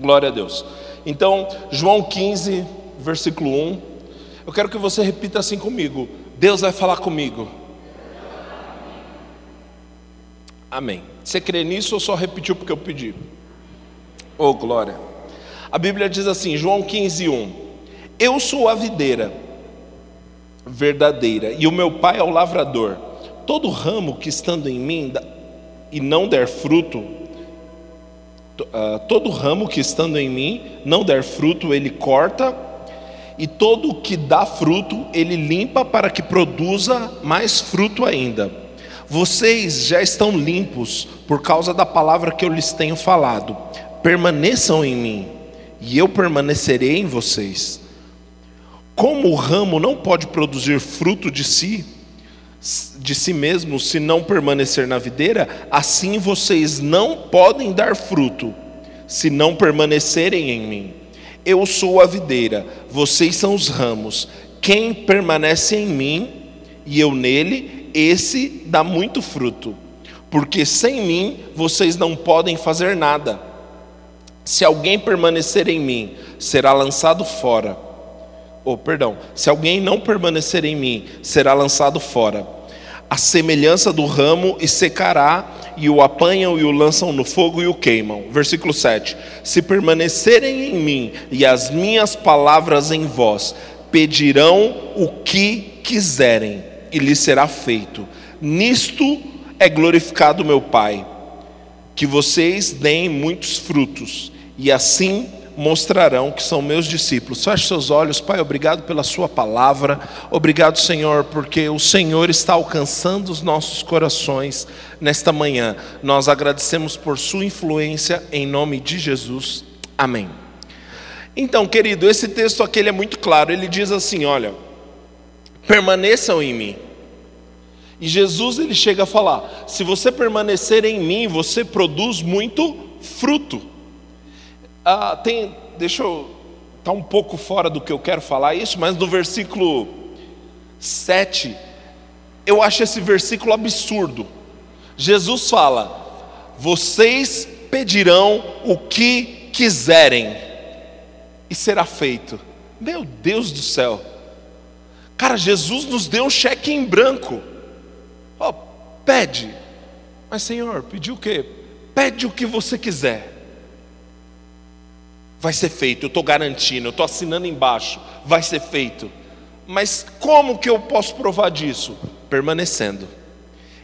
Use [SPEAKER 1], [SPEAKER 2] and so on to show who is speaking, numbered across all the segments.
[SPEAKER 1] Glória a Deus. Então, João 15, versículo 1. Eu quero que você repita assim comigo: Deus vai falar comigo. Amém. Você crê nisso ou só repetiu porque eu pedi? Oh, glória. A Bíblia diz assim, João 15, 1: Eu sou a videira verdadeira e o meu pai é o lavrador. Todo ramo que estando em mim e não der fruto, todo ramo que estando em mim não der fruto, ele corta, e todo que dá fruto, ele limpa para que produza mais fruto ainda. Vocês já estão limpos por causa da palavra que eu lhes tenho falado. Permaneçam em mim, e eu permanecerei em vocês. Como o ramo não pode produzir fruto de si, de si mesmo, se não permanecer na videira, assim vocês não podem dar fruto, se não permanecerem em mim. Eu sou a videira, vocês são os ramos. Quem permanece em mim e eu nele, esse dá muito fruto, porque sem mim vocês não podem fazer nada. Se alguém permanecer em mim, será lançado fora. Oh, perdão. Se alguém não permanecer em mim, será lançado fora a semelhança do ramo e secará, e o apanham e o lançam no fogo e o queimam. Versículo 7: Se permanecerem em mim e as minhas palavras em vós, pedirão o que quiserem, e lhes será feito. Nisto é glorificado meu Pai, que vocês deem muitos frutos, e assim mostrarão que são meus discípulos. Feche seus olhos, Pai, obrigado pela Sua palavra, obrigado, Senhor, porque o Senhor está alcançando os nossos corações nesta manhã. Nós agradecemos por Sua influência, em nome de Jesus. Amém. Então, querido, esse texto aqui é muito claro, ele diz assim: olha, permaneçam em mim. E Jesus ele chega a falar: se você permanecer em mim, você produz muito fruto. Ah, tem, deixa eu estar tá um pouco fora do que eu quero falar isso, mas no versículo 7, eu acho esse versículo absurdo. Jesus fala: Vocês pedirão o que quiserem, e será feito. Meu Deus do céu. Cara, Jesus nos deu um cheque em branco. Oh, pede. Mas Senhor, pediu o quê? Pede o que você quiser vai ser feito, eu estou garantindo, eu estou assinando embaixo, vai ser feito. Mas como que eu posso provar disso? Permanecendo.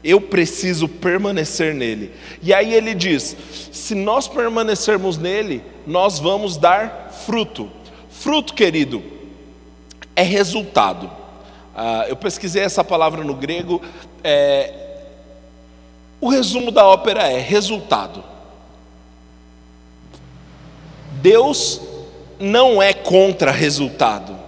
[SPEAKER 1] Eu preciso permanecer nele. E aí ele diz: se nós permanecermos nele, nós vamos dar fruto. Fruto, querido, é resultado. Ah, eu pesquisei essa palavra no grego. É, o resumo da ópera é resultado. Deus não é contra resultado.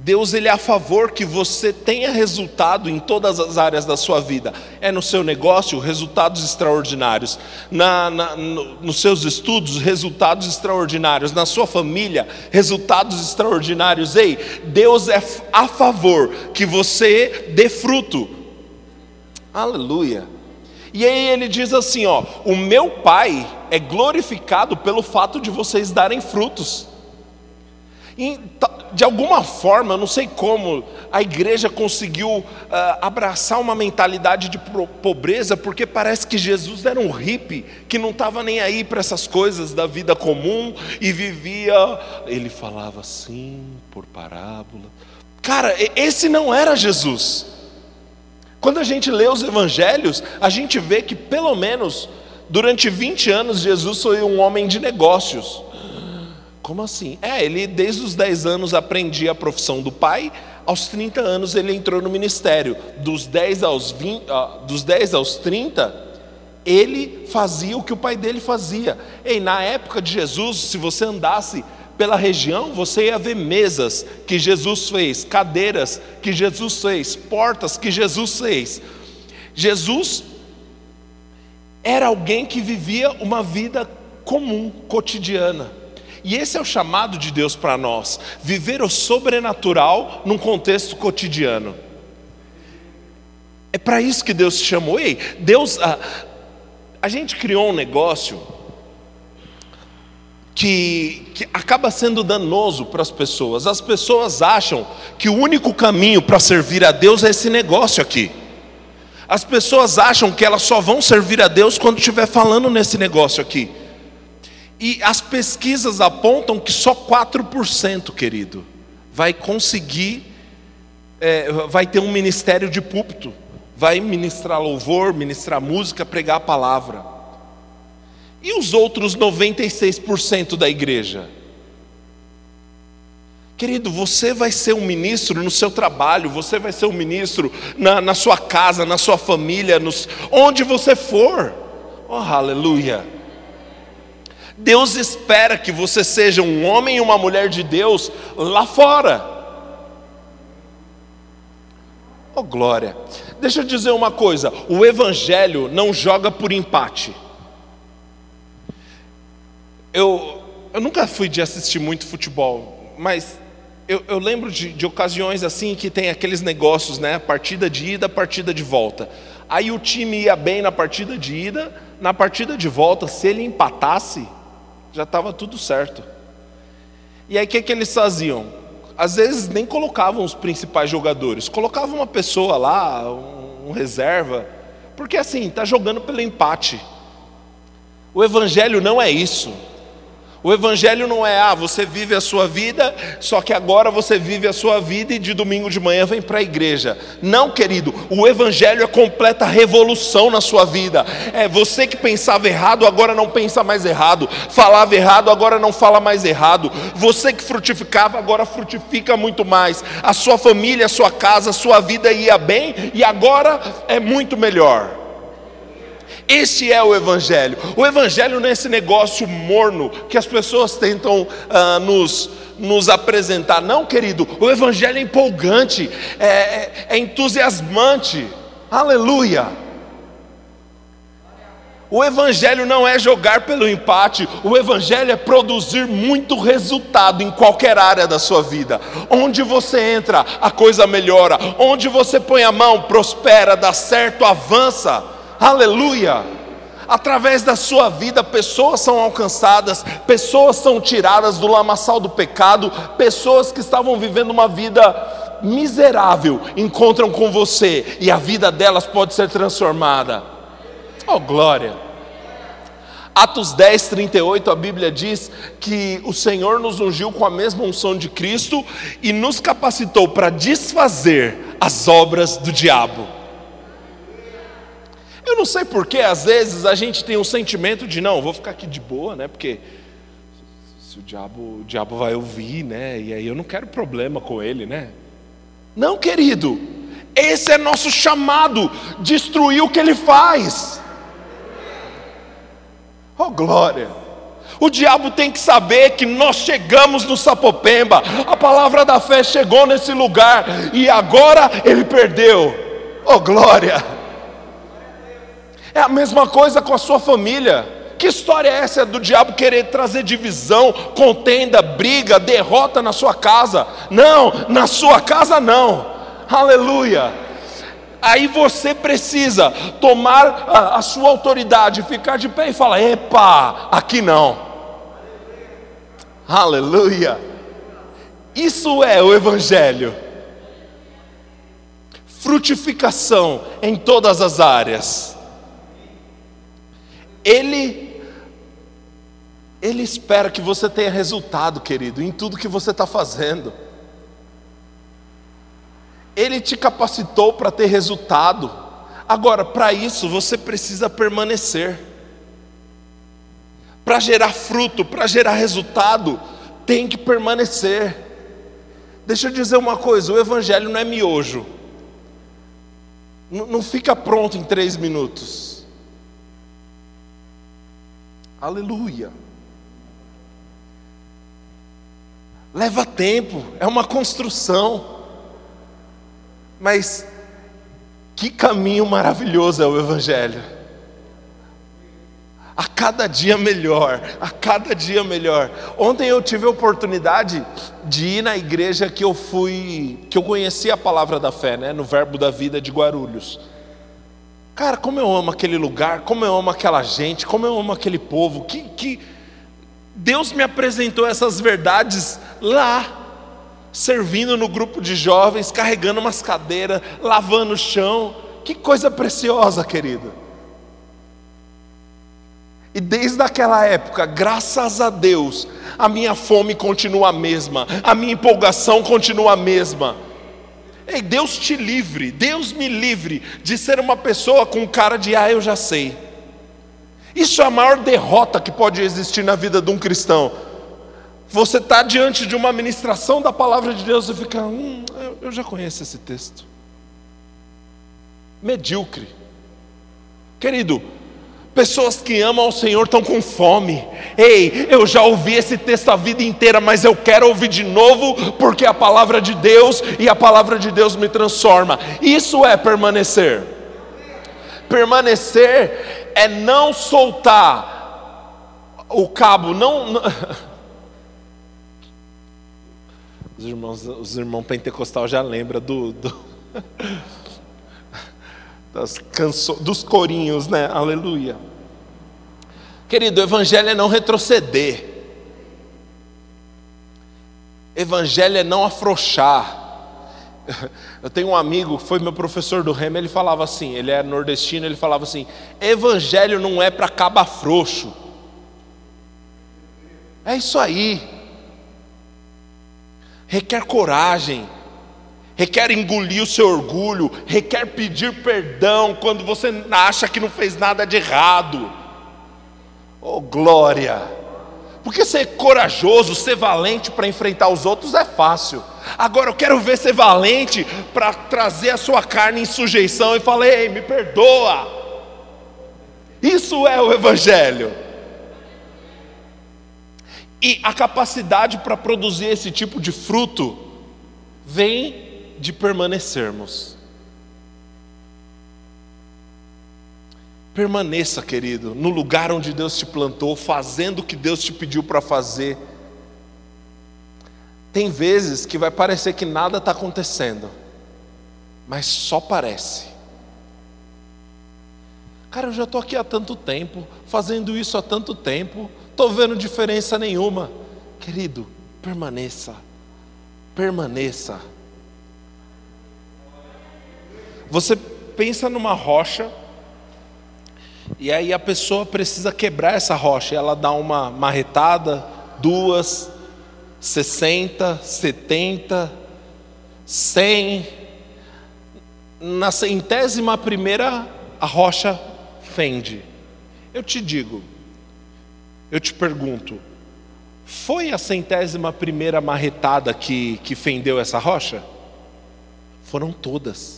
[SPEAKER 1] Deus ele é a favor que você tenha resultado em todas as áreas da sua vida. É no seu negócio, resultados extraordinários. Na, na no, nos seus estudos, resultados extraordinários. Na sua família, resultados extraordinários. Ei, Deus é a favor que você dê fruto. Aleluia. E aí ele diz assim: ó, o meu Pai é glorificado pelo fato de vocês darem frutos. E, de alguma forma, não sei como, a igreja conseguiu uh, abraçar uma mentalidade de pobreza, porque parece que Jesus era um hippie que não estava nem aí para essas coisas da vida comum e vivia. Ele falava assim, por parábola. Cara, esse não era Jesus. Quando a gente lê os evangelhos, a gente vê que pelo menos durante 20 anos Jesus foi um homem de negócios. Como assim? É, ele desde os 10 anos aprendia a profissão do pai, aos 30 anos ele entrou no ministério. Dos 10 aos, 20, uh, dos 10 aos 30, ele fazia o que o pai dele fazia. E na época de Jesus, se você andasse pela região, você ia ver mesas que Jesus fez, cadeiras que Jesus fez, portas que Jesus fez. Jesus era alguém que vivia uma vida comum, cotidiana. E esse é o chamado de Deus para nós: viver o sobrenatural num contexto cotidiano. É para isso que Deus te chamou. Ei, Deus, a, a gente criou um negócio que, que acaba sendo danoso para as pessoas. As pessoas acham que o único caminho para servir a Deus é esse negócio aqui. As pessoas acham que elas só vão servir a Deus quando estiver falando nesse negócio aqui. E as pesquisas apontam que só 4%, querido, vai conseguir, é, vai ter um ministério de púlpito, vai ministrar louvor, ministrar música, pregar a palavra. E os outros 96% da igreja? Querido, você vai ser um ministro no seu trabalho, você vai ser um ministro na, na sua casa, na sua família, nos, onde você for. Oh, aleluia. Deus espera que você seja um homem e uma mulher de Deus lá fora. Oh, glória. Deixa eu dizer uma coisa: o Evangelho não joga por empate. Eu, eu nunca fui de assistir muito futebol, mas eu, eu lembro de, de, ocasiões assim que tem aqueles negócios, né? Partida de ida, partida de volta. Aí o time ia bem na partida de ida, na partida de volta, se ele empatasse, já estava tudo certo. E aí o que, que eles faziam? Às vezes nem colocavam os principais jogadores, colocavam uma pessoa lá, um, um reserva, porque assim, está jogando pelo empate. O evangelho não é isso. O Evangelho não é, ah, você vive a sua vida, só que agora você vive a sua vida e de domingo de manhã vem para a igreja. Não, querido, o Evangelho é completa revolução na sua vida. É você que pensava errado, agora não pensa mais errado. Falava errado, agora não fala mais errado. Você que frutificava, agora frutifica muito mais. A sua família, a sua casa, a sua vida ia bem e agora é muito melhor. Este é o Evangelho. O Evangelho não é esse negócio morno que as pessoas tentam uh, nos, nos apresentar. Não, querido, o Evangelho é empolgante, é, é, é entusiasmante. Aleluia. O Evangelho não é jogar pelo empate, o Evangelho é produzir muito resultado em qualquer área da sua vida. Onde você entra, a coisa melhora. Onde você põe a mão, prospera, dá certo, avança aleluia. Através da sua vida, pessoas são alcançadas, pessoas são tiradas do lamaçal do pecado, pessoas que estavam vivendo uma vida miserável encontram com você e a vida delas pode ser transformada. Oh, glória! Atos 10, 38, a Bíblia diz que o Senhor nos ungiu com a mesma unção de Cristo e nos capacitou para desfazer as obras do diabo. Eu não sei porque às vezes a gente tem um sentimento de não, vou ficar aqui de boa, né? Porque se o diabo, o diabo vai ouvir, né? E aí eu não quero problema com ele, né? Não, querido. Esse é nosso chamado, destruir o que ele faz. Oh glória. O diabo tem que saber que nós chegamos no Sapopemba, a palavra da fé chegou nesse lugar e agora ele perdeu. Oh glória! É a mesma coisa com a sua família. Que história é essa do diabo querer trazer divisão, contenda, briga, derrota na sua casa? Não, na sua casa não. Aleluia. Aí você precisa tomar a, a sua autoridade, ficar de pé e falar: epa, aqui não. Aleluia. Isso é o Evangelho. Frutificação em todas as áreas. Ele ele espera que você tenha resultado, querido, em tudo que você está fazendo. Ele te capacitou para ter resultado. Agora, para isso, você precisa permanecer. Para gerar fruto, para gerar resultado, tem que permanecer. Deixa eu dizer uma coisa: o Evangelho não é miojo. Não, não fica pronto em três minutos. Aleluia. Leva tempo, é uma construção. Mas que caminho maravilhoso é o Evangelho. A cada dia melhor, a cada dia melhor. Ontem eu tive a oportunidade de ir na igreja que eu fui, que eu conheci a palavra da fé, né, no Verbo da Vida de Guarulhos. Cara, como eu amo aquele lugar, como eu amo aquela gente, como eu amo aquele povo, que, que Deus me apresentou essas verdades lá, servindo no grupo de jovens, carregando umas cadeiras, lavando o chão. Que coisa preciosa, querido. E desde aquela época, graças a Deus, a minha fome continua a mesma, a minha empolgação continua a mesma. Ei, Deus te livre, Deus me livre de ser uma pessoa com cara de ah, eu já sei. Isso é a maior derrota que pode existir na vida de um cristão. Você está diante de uma ministração da palavra de Deus e fica, hum, eu já conheço esse texto. Medíocre. Querido, Pessoas que amam ao Senhor estão com fome. Ei, eu já ouvi esse texto a vida inteira, mas eu quero ouvir de novo, porque é a palavra de Deus e a palavra de Deus me transforma. Isso é permanecer. Permanecer é não soltar o cabo, não. Os irmãos, os irmãos pentecostal já lembram do, do das canso, dos corinhos, né? Aleluia. Querido, o evangelho é não retroceder. Evangelho é não afrouxar. Eu tenho um amigo, foi meu professor do Remo, ele falava assim, ele é nordestino, ele falava assim: Evangelho não é para caba frouxo. É isso aí. Requer coragem, requer engolir o seu orgulho, requer pedir perdão quando você acha que não fez nada de errado. Oh, glória! Porque ser corajoso, ser valente para enfrentar os outros é fácil. Agora eu quero ver ser valente para trazer a sua carne em sujeição e falar: ei, me perdoa. Isso é o Evangelho. E a capacidade para produzir esse tipo de fruto vem de permanecermos. Permaneça, querido, no lugar onde Deus te plantou, fazendo o que Deus te pediu para fazer. Tem vezes que vai parecer que nada está acontecendo, mas só parece. Cara, eu já estou aqui há tanto tempo, fazendo isso há tanto tempo, estou vendo diferença nenhuma. Querido, permaneça, permaneça. Você pensa numa rocha, e aí a pessoa precisa quebrar essa rocha, ela dá uma marretada, duas, sessenta, setenta, cem. Na centésima primeira, a rocha fende. Eu te digo, eu te pergunto, foi a centésima primeira marretada que, que fendeu essa rocha? Foram todas.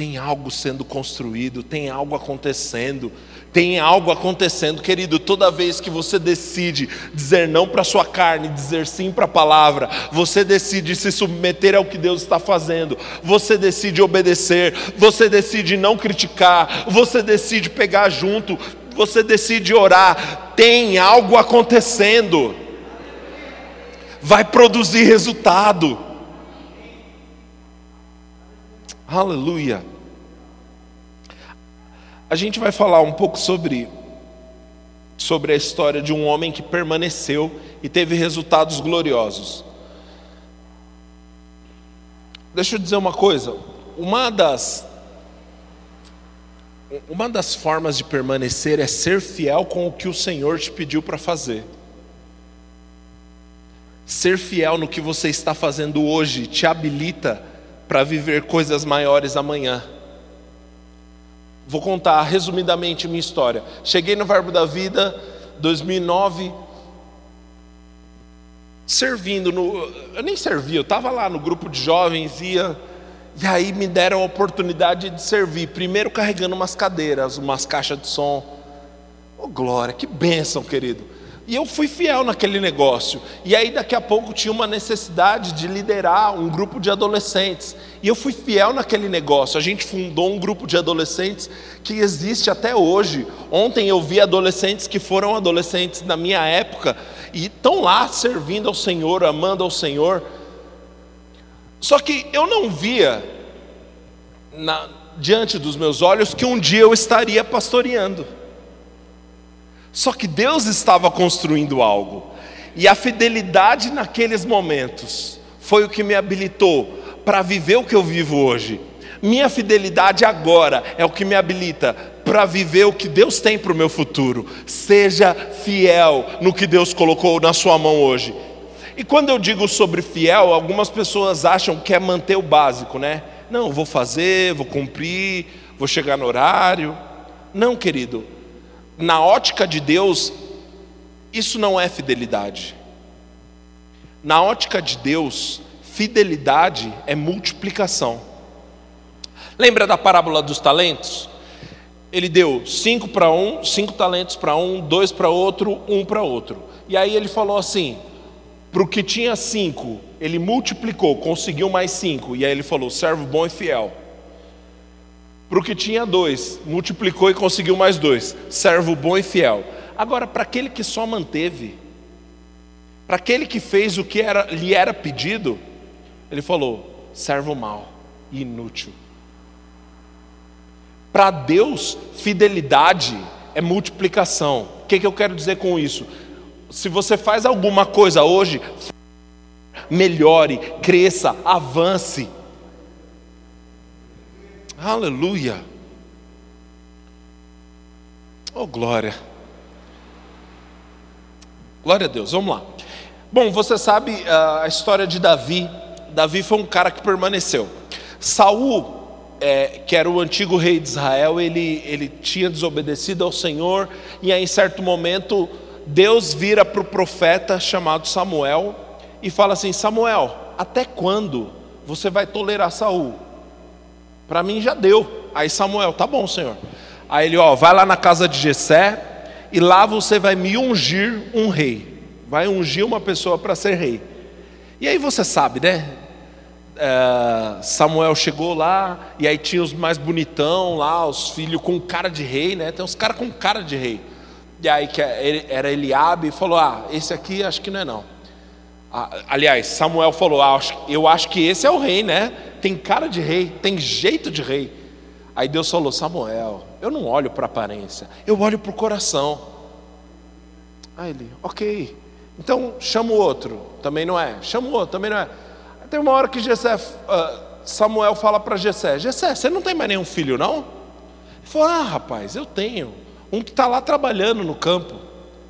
[SPEAKER 1] Tem algo sendo construído, tem algo acontecendo, tem algo acontecendo, querido. Toda vez que você decide dizer não para a sua carne, dizer sim para a palavra, você decide se submeter ao que Deus está fazendo, você decide obedecer, você decide não criticar, você decide pegar junto, você decide orar. Tem algo acontecendo, vai produzir resultado. Aleluia. A gente vai falar um pouco sobre sobre a história de um homem que permaneceu e teve resultados gloriosos. Deixa eu dizer uma coisa, uma das uma das formas de permanecer é ser fiel com o que o Senhor te pediu para fazer. Ser fiel no que você está fazendo hoje te habilita para viver coisas maiores amanhã. Vou contar resumidamente minha história. Cheguei no Verbo da Vida, 2009, servindo no. Eu nem servia, eu estava lá no grupo de jovens, ia. E aí me deram a oportunidade de servir. Primeiro carregando umas cadeiras, umas caixas de som. Oh, glória, que bênção, querido. E eu fui fiel naquele negócio. E aí daqui a pouco tinha uma necessidade de liderar um grupo de adolescentes. E eu fui fiel naquele negócio. A gente fundou um grupo de adolescentes que existe até hoje. Ontem eu vi adolescentes que foram adolescentes na minha época e estão lá servindo ao Senhor, amando ao Senhor. Só que eu não via na, diante dos meus olhos que um dia eu estaria pastoreando. Só que Deus estava construindo algo, e a fidelidade naqueles momentos foi o que me habilitou para viver o que eu vivo hoje. Minha fidelidade agora é o que me habilita para viver o que Deus tem para o meu futuro. Seja fiel no que Deus colocou na sua mão hoje. E quando eu digo sobre fiel, algumas pessoas acham que é manter o básico, né? Não, vou fazer, vou cumprir, vou chegar no horário. Não, querido. Na ótica de Deus, isso não é fidelidade. Na ótica de Deus, fidelidade é multiplicação. Lembra da parábola dos talentos? Ele deu cinco para um, cinco talentos para um, dois para outro, um para outro. E aí ele falou assim: para o que tinha cinco, ele multiplicou, conseguiu mais cinco. E aí ele falou: servo bom e fiel. Para o que tinha dois, multiplicou e conseguiu mais dois. Servo bom e fiel. Agora, para aquele que só manteve, para aquele que fez o que era, lhe era pedido, ele falou: servo mau inútil. Para Deus, fidelidade é multiplicação. O que, que eu quero dizer com isso? Se você faz alguma coisa hoje, melhore, cresça, avance. Aleluia. Oh, glória. Glória a Deus, vamos lá. Bom, você sabe ah, a história de Davi. Davi foi um cara que permaneceu. Saul, é, que era o antigo rei de Israel, ele, ele tinha desobedecido ao Senhor, e aí, em certo momento, Deus vira para o profeta chamado Samuel e fala assim: Samuel, até quando você vai tolerar Saul? Para mim já deu. Aí Samuel, tá bom, Senhor. Aí ele, ó, vai lá na casa de Jessé e lá você vai me ungir um rei. Vai ungir uma pessoa para ser rei. E aí você sabe, né? É, Samuel chegou lá e aí tinha os mais bonitão lá, os filhos com cara de rei, né? Tem uns caras com cara de rei. E aí que era Eliabe e falou: Ah, esse aqui acho que não é não. Ah, aliás, Samuel falou: ah, Eu acho que esse é o rei, né? Tem cara de rei, tem jeito de rei. Aí Deus falou: Samuel, eu não olho para a aparência, eu olho para o coração. Aí ele, ok. Então chama o outro, também não é. Chama o outro, também não é. Tem uma hora que Gessé, uh, Samuel fala para Gessé: Gessé, você não tem mais nenhum filho, não? Ele falou: Ah, rapaz, eu tenho. Um que está lá trabalhando no campo.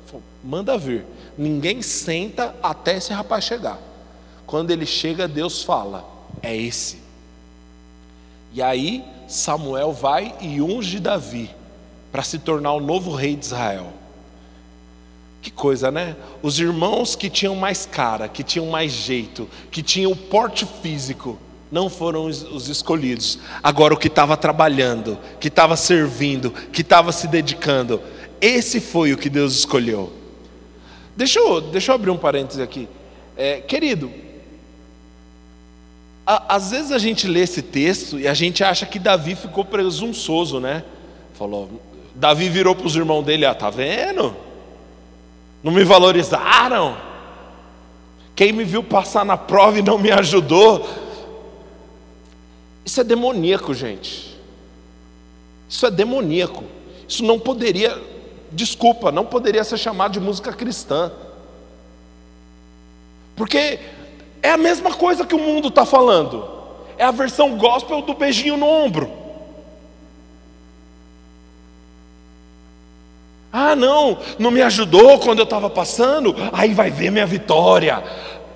[SPEAKER 1] Falou, Manda vir. Ninguém senta até esse rapaz chegar. Quando ele chega, Deus fala: É esse. E aí Samuel vai e unge Davi para se tornar o novo rei de Israel. Que coisa, né? Os irmãos que tinham mais cara, que tinham mais jeito, que tinham porte físico, não foram os, os escolhidos. Agora, o que estava trabalhando, que estava servindo, que estava se dedicando, esse foi o que Deus escolheu. Deixa eu, deixa eu abrir um parêntese aqui. É, querido, a, às vezes a gente lê esse texto e a gente acha que Davi ficou presunçoso, né? Falou, Davi virou para os irmãos dele: Ah, tá vendo? Não me valorizaram. Quem me viu passar na prova e não me ajudou, isso é demoníaco, gente. Isso é demoníaco. Isso não poderia, desculpa, não poderia ser chamado de música cristã. Porque é a mesma coisa que o mundo está falando. É a versão gospel do beijinho no ombro. Ah, não, não me ajudou quando eu estava passando. Aí vai ver minha vitória.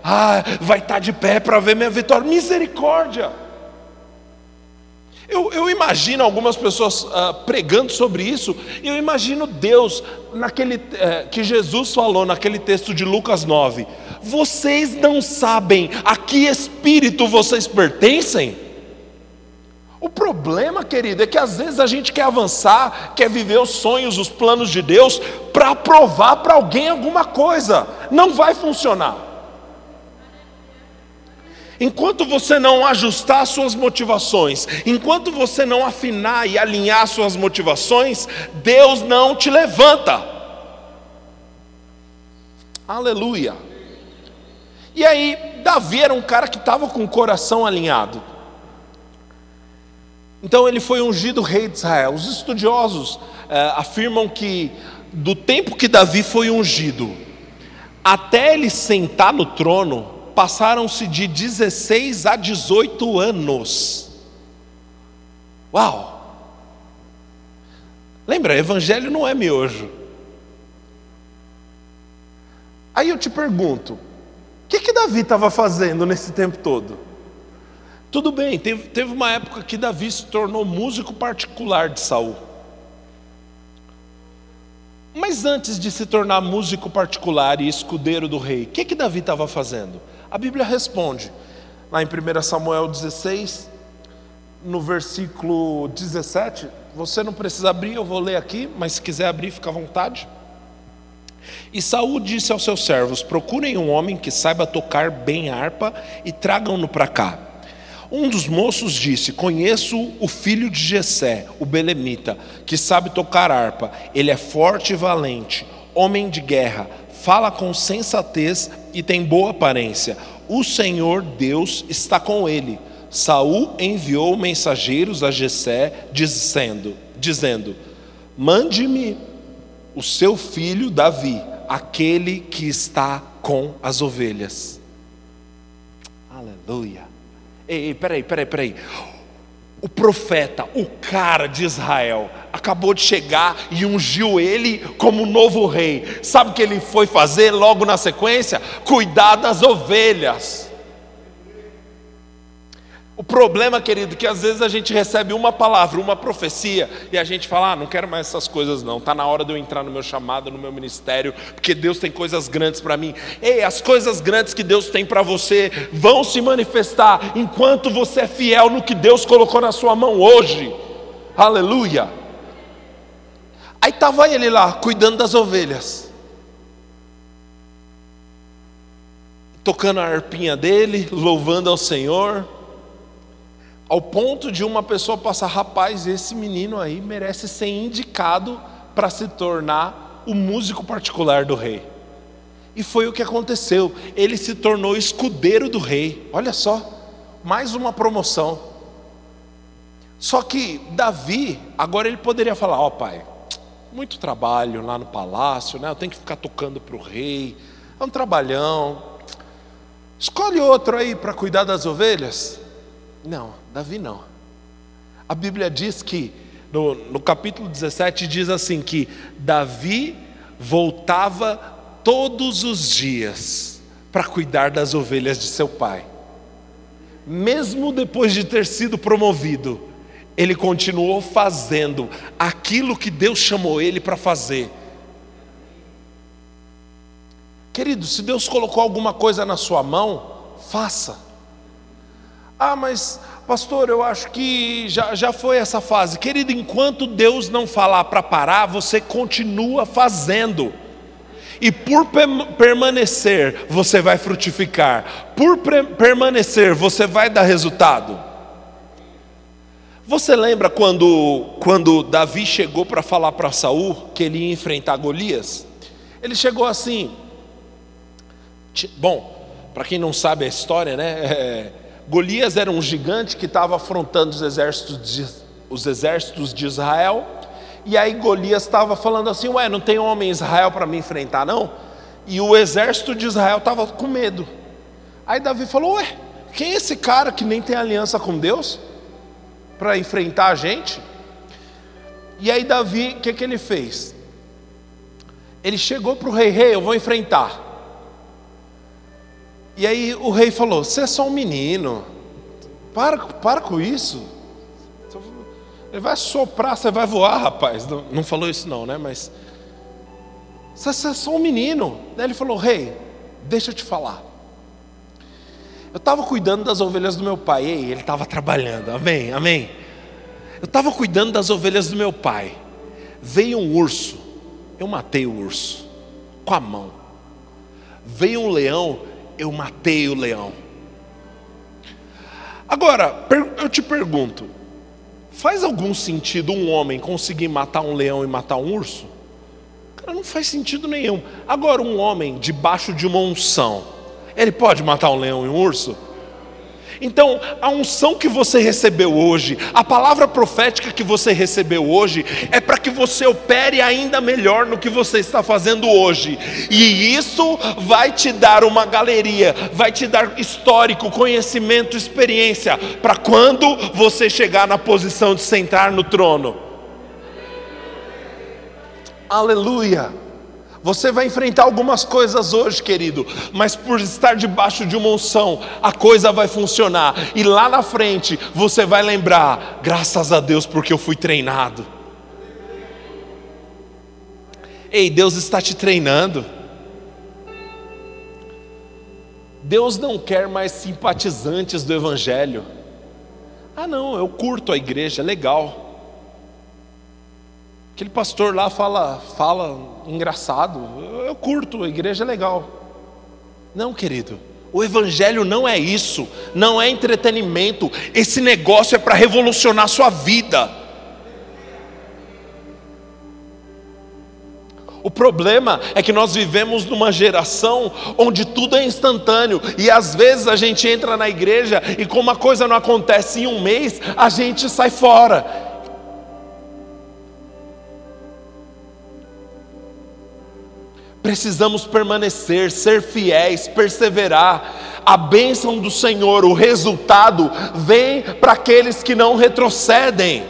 [SPEAKER 1] Ah, vai estar tá de pé para ver minha vitória. Misericórdia. Eu, eu imagino algumas pessoas uh, pregando sobre isso, e eu imagino Deus, naquele uh, que Jesus falou naquele texto de Lucas 9: Vocês não sabem a que espírito vocês pertencem? O problema, querido, é que às vezes a gente quer avançar, quer viver os sonhos, os planos de Deus, para provar para alguém alguma coisa. Não vai funcionar. Enquanto você não ajustar suas motivações, enquanto você não afinar e alinhar suas motivações, Deus não te levanta. Aleluia. E aí, Davi era um cara que estava com o coração alinhado. Então ele foi ungido rei de Israel. Os estudiosos eh, afirmam que do tempo que Davi foi ungido até ele sentar no trono, passaram-se de 16 a 18 anos. Uau! Lembra, evangelho não é miojo. Aí eu te pergunto, o que, que Davi estava fazendo nesse tempo todo? Tudo bem, teve, teve uma época que Davi se tornou músico particular de Saul. Mas antes de se tornar músico particular e escudeiro do rei, o que, que Davi estava fazendo? A Bíblia responde, lá em 1 Samuel 16, no versículo 17. Você não precisa abrir, eu vou ler aqui, mas se quiser abrir, fica à vontade. E Saul disse aos seus servos: Procurem um homem que saiba tocar bem harpa e tragam-no para cá. Um dos moços disse: Conheço o filho de Jessé, o belemita, que sabe tocar harpa. Ele é forte e valente, homem de guerra, fala com sensatez e tem boa aparência. O Senhor Deus está com ele. Saul enviou mensageiros a Jessé dizendo: dizendo: Mande-me o seu filho Davi, aquele que está com as ovelhas. Aleluia. Ei, ei, peraí, peraí, peraí. O profeta, o cara de Israel, acabou de chegar e ungiu ele como novo rei. Sabe o que ele foi fazer logo na sequência? Cuidar das ovelhas. O problema, querido, que às vezes a gente recebe uma palavra, uma profecia, e a gente fala: ah, não quero mais essas coisas, não. Está na hora de eu entrar no meu chamado, no meu ministério, porque Deus tem coisas grandes para mim. Ei, as coisas grandes que Deus tem para você vão se manifestar enquanto você é fiel no que Deus colocou na sua mão hoje. Aleluia. Aí estava ele lá, cuidando das ovelhas, tocando a arpinha dele, louvando ao Senhor. Ao ponto de uma pessoa passar, rapaz, esse menino aí merece ser indicado para se tornar o músico particular do rei. E foi o que aconteceu. Ele se tornou escudeiro do rei. Olha só, mais uma promoção. Só que Davi, agora ele poderia falar: Ó oh, pai, muito trabalho lá no palácio, né? eu tenho que ficar tocando para o rei, é um trabalhão. Escolhe outro aí para cuidar das ovelhas. Não, Davi não. A Bíblia diz que, no, no capítulo 17, diz assim: que Davi voltava todos os dias para cuidar das ovelhas de seu pai. Mesmo depois de ter sido promovido, ele continuou fazendo aquilo que Deus chamou ele para fazer. Querido, se Deus colocou alguma coisa na sua mão, faça. Ah, mas pastor, eu acho que já, já foi essa fase. Querido, enquanto Deus não falar para parar, você continua fazendo. E por permanecer, você vai frutificar. Por permanecer, você vai dar resultado. Você lembra quando, quando Davi chegou para falar para Saul que ele ia enfrentar Golias? Ele chegou assim. Bom, para quem não sabe a história, né? É, Golias era um gigante que estava afrontando os exércitos, de, os exércitos de Israel. E aí Golias estava falando assim: Ué, não tem homem em Israel para me enfrentar, não? E o exército de Israel estava com medo. Aí Davi falou: Ué, quem é esse cara que nem tem aliança com Deus para enfrentar a gente? E aí Davi, o que, que ele fez? Ele chegou para o rei: Rei, eu vou enfrentar. E aí o rei falou: Você é só um menino, para, para com isso. Ele vai soprar, você vai voar, rapaz. Não, não falou isso, não, né? Mas você é só um menino. Daí ele falou: Rei, deixa eu te falar. Eu estava cuidando das ovelhas do meu pai. Ei, ele estava trabalhando. Amém, amém. Eu estava cuidando das ovelhas do meu pai. Veio um urso. Eu matei o urso com a mão. Veio um leão eu matei o leão. Agora, eu te pergunto: faz algum sentido um homem conseguir matar um leão e matar um urso? Cara, não faz sentido nenhum. Agora, um homem debaixo de uma unção, ele pode matar um leão e um urso? Então, a unção que você recebeu hoje, a palavra profética que você recebeu hoje, é para que você opere ainda melhor no que você está fazendo hoje, e isso vai te dar uma galeria, vai te dar histórico, conhecimento, experiência, para quando você chegar na posição de sentar no trono. Aleluia. Você vai enfrentar algumas coisas hoje, querido, mas por estar debaixo de uma unção, a coisa vai funcionar. E lá na frente você vai lembrar: graças a Deus, porque eu fui treinado. Ei, Deus está te treinando. Deus não quer mais simpatizantes do Evangelho. Ah, não, eu curto a igreja, legal. Aquele pastor lá fala, fala engraçado. Eu, eu curto, a igreja é legal. Não, querido. O evangelho não é isso, não é entretenimento. Esse negócio é para revolucionar a sua vida. O problema é que nós vivemos numa geração onde tudo é instantâneo e às vezes a gente entra na igreja e como a coisa não acontece em um mês, a gente sai fora. Precisamos permanecer, ser fiéis, perseverar. A bênção do Senhor, o resultado, vem para aqueles que não retrocedem.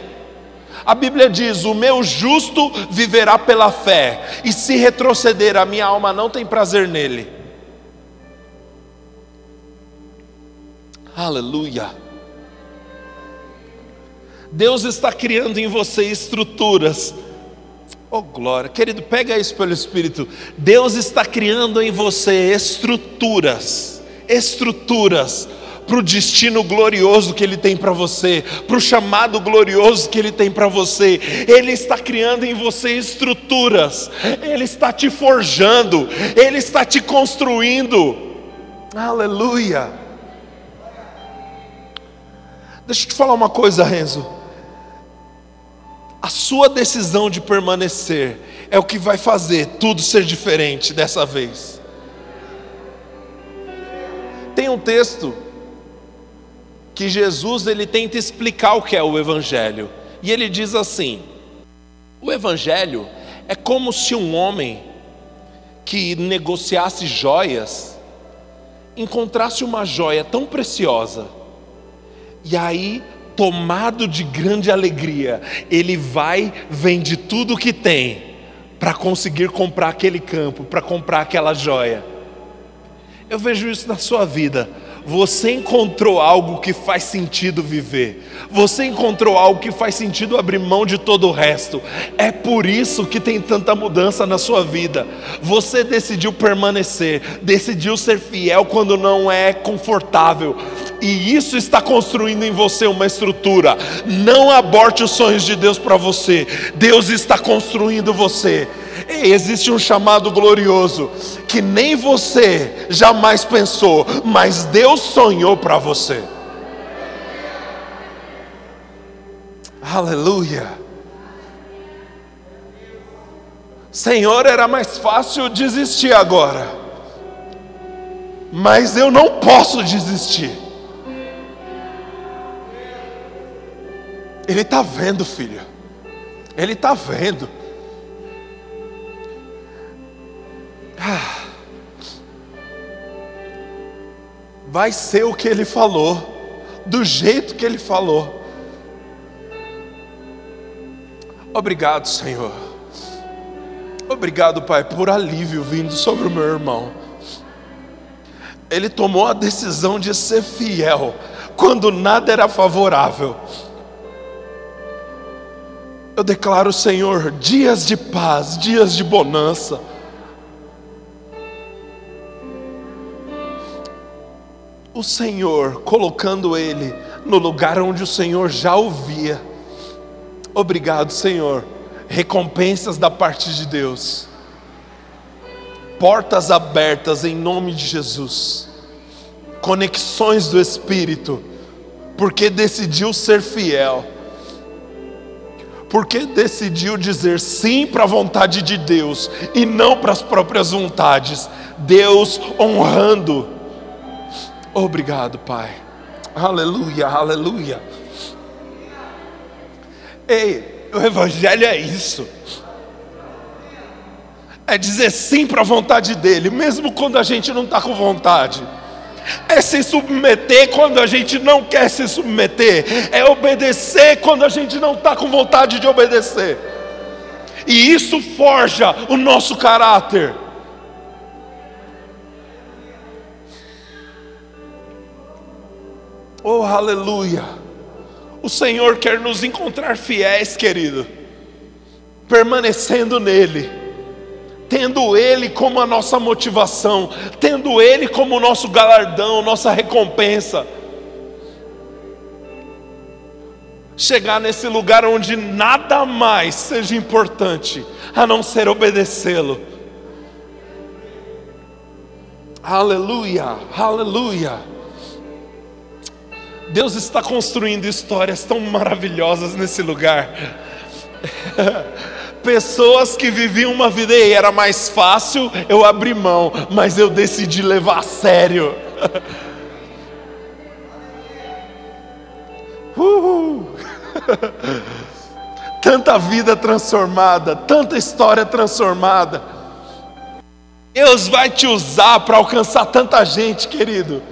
[SPEAKER 1] A Bíblia diz: O meu justo viverá pela fé, e se retroceder, a minha alma não tem prazer nele. Aleluia. Deus está criando em você estruturas Oh glória, querido, pega isso pelo Espírito. Deus está criando em você estruturas, estruturas para o destino glorioso que Ele tem para você, para o chamado glorioso que Ele tem para você. Ele está criando em você estruturas, Ele está te forjando, Ele está te construindo. Aleluia. Deixa eu te falar uma coisa, Renzo. A sua decisão de permanecer é o que vai fazer tudo ser diferente dessa vez. Tem um texto que Jesus ele tenta explicar o que é o evangelho. E ele diz assim: O evangelho é como se um homem que negociasse joias encontrasse uma joia tão preciosa. E aí tomado de grande alegria, ele vai, vende tudo o que tem para conseguir comprar aquele campo, para comprar aquela joia. Eu vejo isso na sua vida. Você encontrou algo que faz sentido viver. Você encontrou algo que faz sentido abrir mão de todo o resto. É por isso que tem tanta mudança na sua vida. Você decidiu permanecer, decidiu ser fiel quando não é confortável. E isso está construindo em você uma estrutura. Não aborte os sonhos de Deus para você. Deus está construindo você. Existe um chamado glorioso que nem você jamais pensou, mas Deus sonhou para você. Aleluia. Senhor, era mais fácil desistir agora, mas eu não posso desistir. Ele está vendo, filho, ele está vendo. vai ser o que ele falou, do jeito que ele falou. Obrigado, Senhor. Obrigado, Pai, por alívio vindo sobre o meu irmão. Ele tomou a decisão de ser fiel quando nada era favorável. Eu declaro, Senhor, dias de paz, dias de bonança o Senhor, colocando ele no lugar onde o Senhor já ouvia. Obrigado, Senhor. Recompensas da parte de Deus. Portas abertas em nome de Jesus. Conexões do Espírito. Porque decidiu ser fiel. Porque decidiu dizer sim para a vontade de Deus e não para as próprias vontades. Deus honrando Obrigado, Pai. Aleluia, aleluia. Ei, o Evangelho é isso. É dizer sim para a vontade dEle, mesmo quando a gente não está com vontade. É se submeter quando a gente não quer se submeter. É obedecer quando a gente não está com vontade de obedecer. E isso forja o nosso caráter. Oh, aleluia. O Senhor quer nos encontrar fiéis, querido, permanecendo nele, tendo Ele como a nossa motivação, tendo Ele como o nosso galardão, nossa recompensa. Chegar nesse lugar onde nada mais seja importante a não ser obedecê-lo. Aleluia, aleluia. Deus está construindo histórias tão maravilhosas nesse lugar. Pessoas que viviam uma vida e era mais fácil eu abrir mão, mas eu decidi levar a sério. Tanta vida transformada, tanta história transformada. Deus vai te usar para alcançar tanta gente, querido.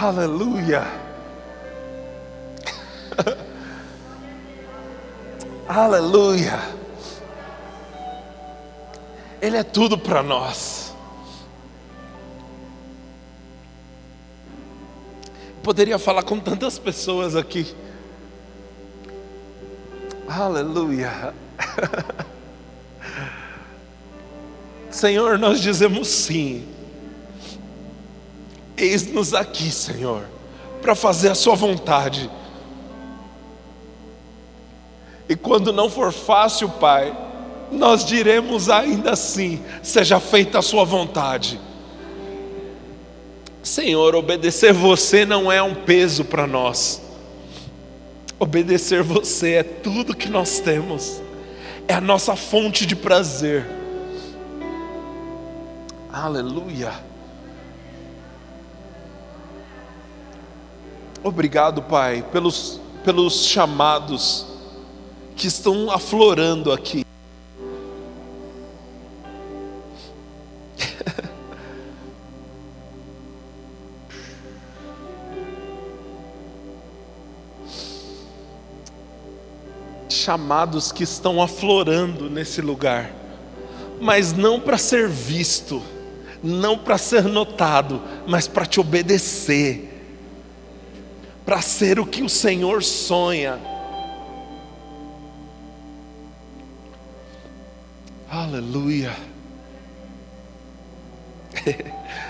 [SPEAKER 1] Aleluia. Aleluia. Ele é tudo para nós. Poderia falar com tantas pessoas aqui. Aleluia. Senhor, nós dizemos sim Eis-nos aqui, Senhor, para fazer a Sua vontade. E quando não for fácil, Pai, nós diremos ainda assim: seja feita a Sua vontade. Senhor, obedecer você não é um peso para nós. Obedecer você é tudo que nós temos, é a nossa fonte de prazer. Aleluia. Obrigado, Pai, pelos, pelos chamados que estão aflorando aqui. chamados que estão aflorando nesse lugar, mas não para ser visto, não para ser notado, mas para te obedecer para ser o que o Senhor sonha. Aleluia.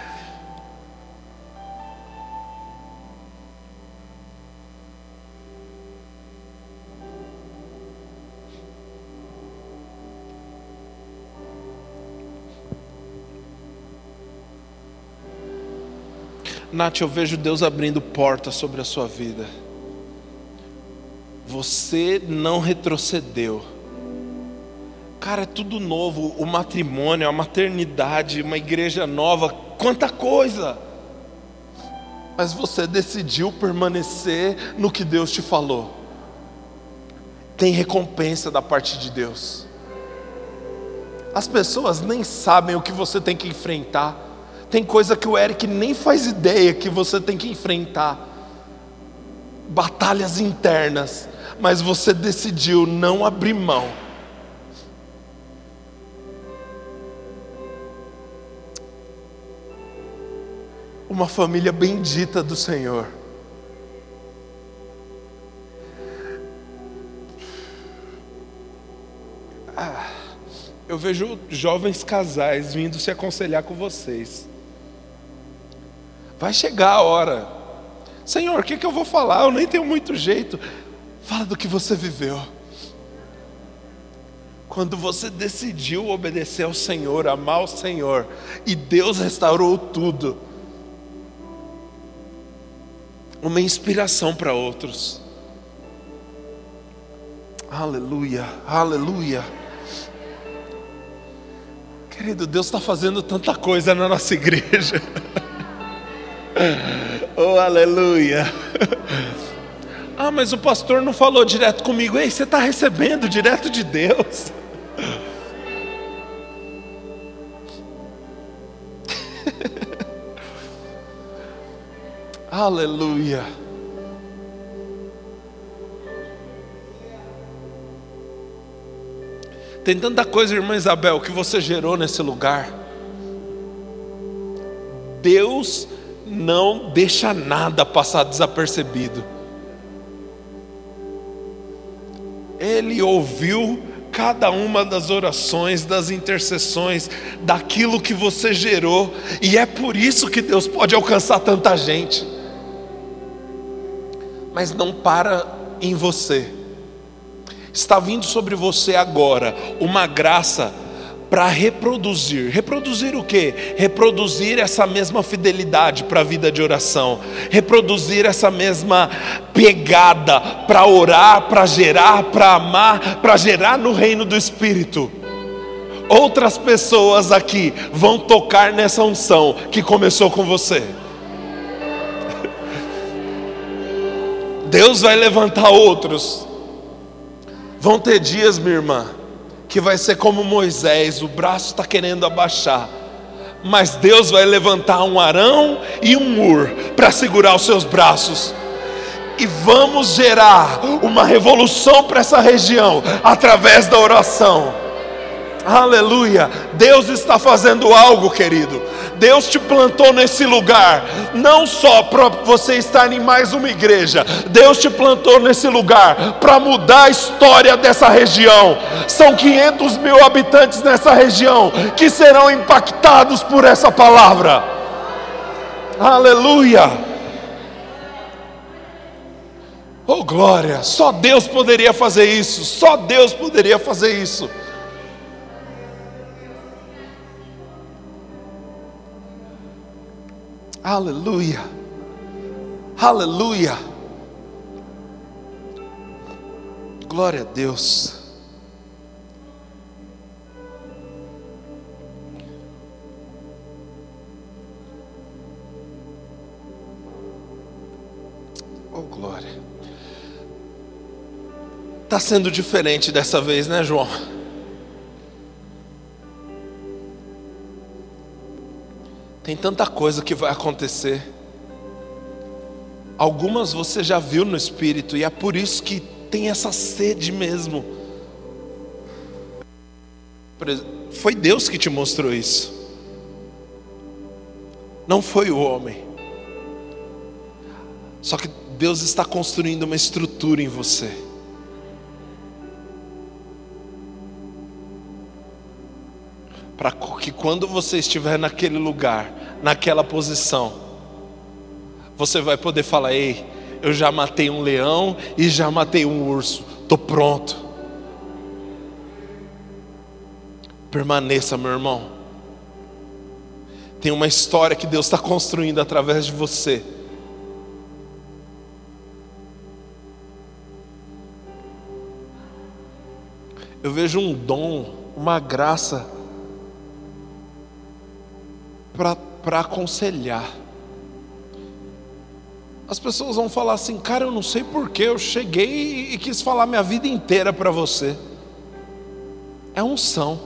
[SPEAKER 1] Nath, eu vejo Deus abrindo portas sobre a sua vida. Você não retrocedeu. Cara, é tudo novo. O matrimônio, a maternidade, uma igreja nova, quanta coisa. Mas você decidiu permanecer no que Deus te falou. Tem recompensa da parte de Deus. As pessoas nem sabem o que você tem que enfrentar tem coisa que o Eric nem faz ideia que você tem que enfrentar. Batalhas internas, mas você decidiu não abrir mão. Uma família bendita do Senhor. Ah, eu vejo jovens casais vindo se aconselhar com vocês. Vai chegar a hora. Senhor, o que, que eu vou falar? Eu nem tenho muito jeito. Fala do que você viveu. Quando você decidiu obedecer ao Senhor, amar o Senhor, e Deus restaurou tudo. Uma inspiração para outros. Aleluia, aleluia. Querido, Deus está fazendo tanta coisa na nossa igreja. oh, aleluia. Ah, mas o pastor não falou direto comigo. Ei, você está recebendo direto de Deus. Aleluia. Tem tanta coisa, irmã Isabel, que você gerou nesse lugar. Deus não deixa nada passar desapercebido. Ele ouviu cada uma das orações, das intercessões, daquilo que você gerou, e é por isso que Deus pode alcançar tanta gente. Mas não para em você está vindo sobre você agora uma graça para reproduzir. Reproduzir o que? Reproduzir essa mesma fidelidade para a vida de oração, reproduzir essa mesma pegada para orar, para gerar, para amar, para gerar no reino do Espírito. Outras pessoas aqui vão tocar nessa unção que começou com você. Deus vai levantar outros Vão ter dias, minha irmã, que vai ser como Moisés, o braço está querendo abaixar, mas Deus vai levantar um Arão e um Ur para segurar os seus braços. E vamos gerar uma revolução para essa região através da oração. Aleluia! Deus está fazendo algo, querido. Deus te plantou nesse lugar, não só para você estar em mais uma igreja, Deus te plantou nesse lugar para mudar a história dessa região. São 500 mil habitantes nessa região que serão impactados por essa palavra. Aleluia! Oh glória, só Deus poderia fazer isso, só Deus poderia fazer isso. Aleluia. Aleluia. Glória a Deus. Oh, glória. Está sendo diferente dessa vez, né, João? Tem tanta coisa que vai acontecer. Algumas você já viu no espírito e é por isso que tem essa sede mesmo. Foi Deus que te mostrou isso. Não foi o homem. Só que Deus está construindo uma estrutura em você. Para que quando você estiver naquele lugar, naquela posição, você vai poder falar: Ei, eu já matei um leão e já matei um urso, estou pronto. Permaneça, meu irmão. Tem uma história que Deus está construindo através de você. Eu vejo um dom, uma graça para aconselhar. As pessoas vão falar assim, cara, eu não sei porquê, eu cheguei e quis falar minha vida inteira para você. É unção.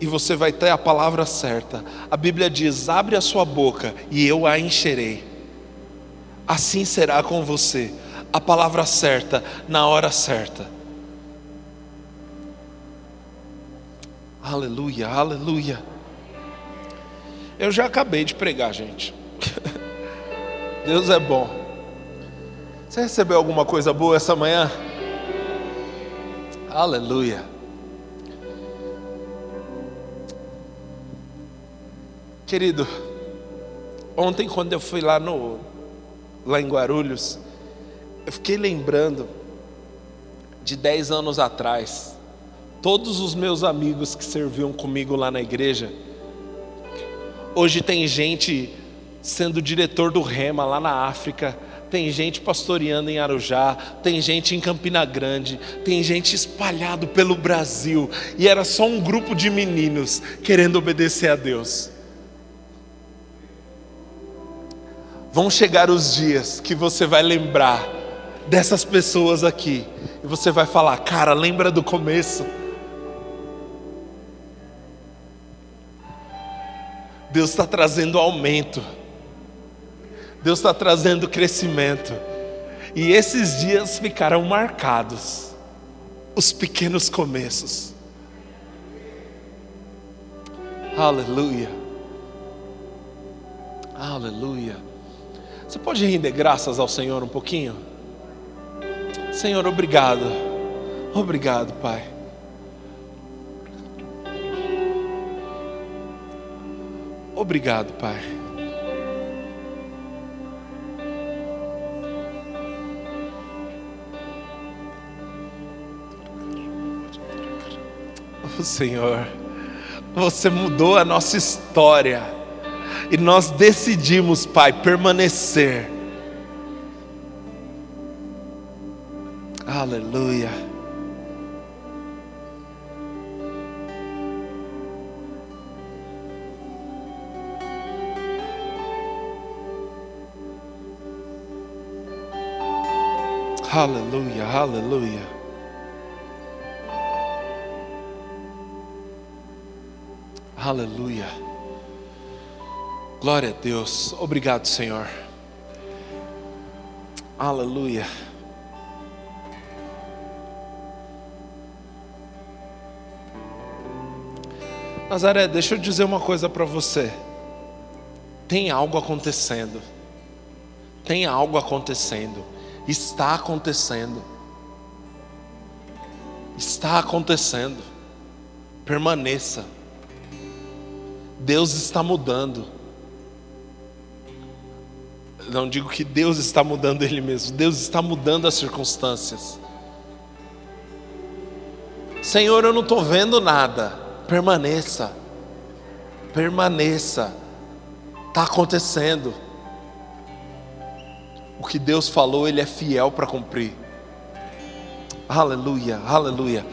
[SPEAKER 1] E você vai ter a palavra certa. A Bíblia diz: abre a sua boca e eu a encherei. Assim será com você. A palavra certa, na hora certa. Aleluia, aleluia. Eu já acabei de pregar, gente. Deus é bom. Você recebeu alguma coisa boa essa manhã? Aleluia. Querido, ontem quando eu fui lá no lá em Guarulhos, eu fiquei lembrando de dez anos atrás Todos os meus amigos que serviam comigo lá na igreja, hoje tem gente sendo diretor do Rema lá na África, tem gente pastoreando em Arujá, tem gente em Campina Grande, tem gente espalhado pelo Brasil, e era só um grupo de meninos querendo obedecer a Deus. Vão chegar os dias que você vai lembrar dessas pessoas aqui, e você vai falar: "Cara, lembra do começo?" Deus está trazendo aumento, Deus está trazendo crescimento, e esses dias ficarão marcados os pequenos começos. Aleluia. Aleluia. Você pode render graças ao Senhor um pouquinho? Senhor, obrigado. Obrigado, Pai. Obrigado, Pai. Oh, Senhor, você mudou a nossa história e nós decidimos, Pai, permanecer. Aleluia. Aleluia, aleluia. Aleluia. Glória a Deus. Obrigado, Senhor. Aleluia. Nazaré, deixa eu dizer uma coisa para você. Tem algo acontecendo. Tem algo acontecendo. Está acontecendo. Está acontecendo. Permaneça. Deus está mudando. Não digo que Deus está mudando Ele mesmo, Deus está mudando as circunstâncias. Senhor, eu não estou vendo nada. Permaneça, permaneça. Está acontecendo. O que Deus falou, Ele é fiel para cumprir. Aleluia, aleluia.